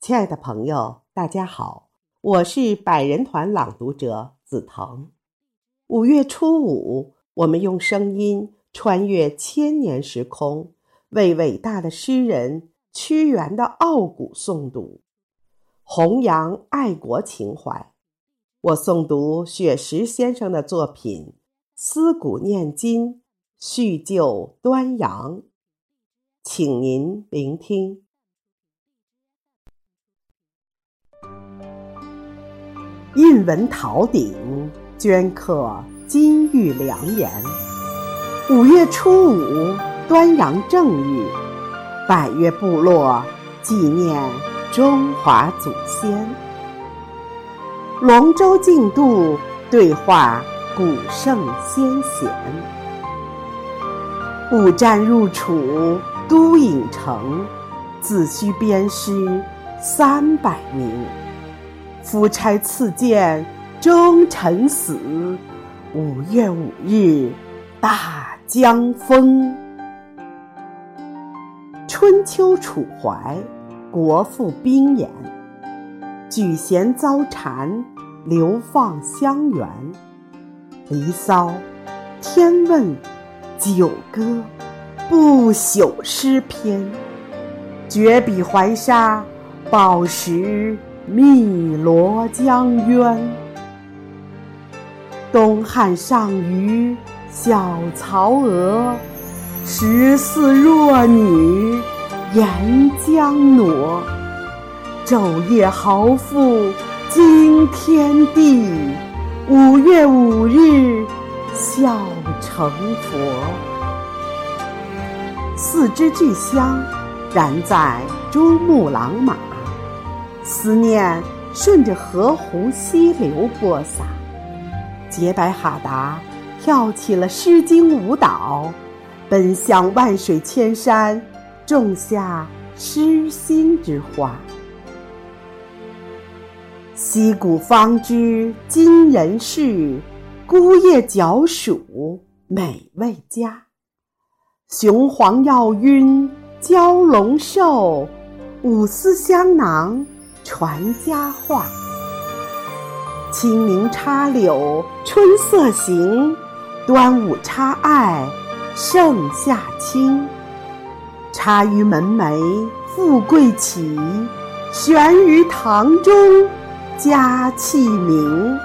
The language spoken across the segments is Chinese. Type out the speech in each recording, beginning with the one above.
亲爱的朋友，大家好，我是百人团朗读者紫藤。五月初五，我们用声音穿越千年时空，为伟大的诗人屈原的傲骨诵读，弘扬爱国情怀。我诵读雪石先生的作品《思古念今，叙旧端阳》，请您聆听。印文陶鼎，镌刻金玉良言。五月初五，端阳正日，百越部落纪念中华祖先。龙舟竞渡，对话古圣先贤。五战入楚，都郢城，自须鞭尸三百名。夫差赐剑，忠臣死。五月五日，大江风。春秋楚怀，国富兵严：举贤遭谗，流放乡原。离骚，天问，九歌，不朽诗篇。绝笔怀沙，宝石。汨罗江渊，东汉上虞小曹娥，十四弱女沿江挪。昼夜豪富惊天地，五月五日笑成佛。四支巨香燃在珠穆朗玛。思念顺着河湖溪流播撒，洁白哈达跳起了《诗经》舞蹈，奔向万水千山，种下诗心之花。溪谷方知今人事，孤叶角黍美味佳。雄黄药晕蛟龙寿，五丝香囊。传佳话，清明插柳春色行，端午插艾盛夏清。插于门楣富贵起，悬于堂中佳气明。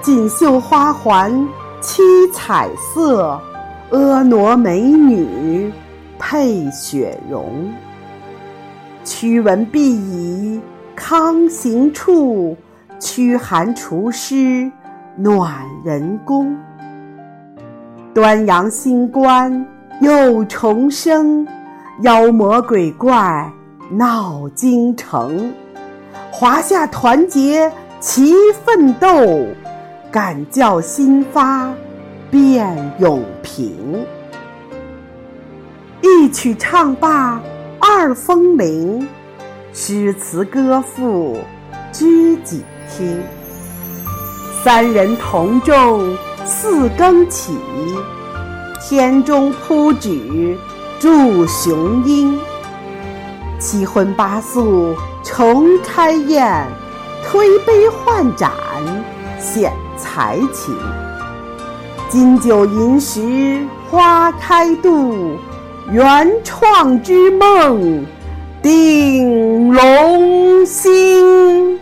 锦绣花环七彩色，婀娜美女配雪容。驱蚊避蚁康行处，驱寒除湿暖人宫。端阳新关又重生，妖魔鬼怪闹京城。华夏团结齐奋斗，敢教新发变永平。一曲唱罢。二风铃，诗词歌赋知己听。三人同种四更起，天中铺纸祝雄鹰。七荤八素重开宴，推杯换盏显才情。金九银十花开度。原创之梦，鼎龙兴。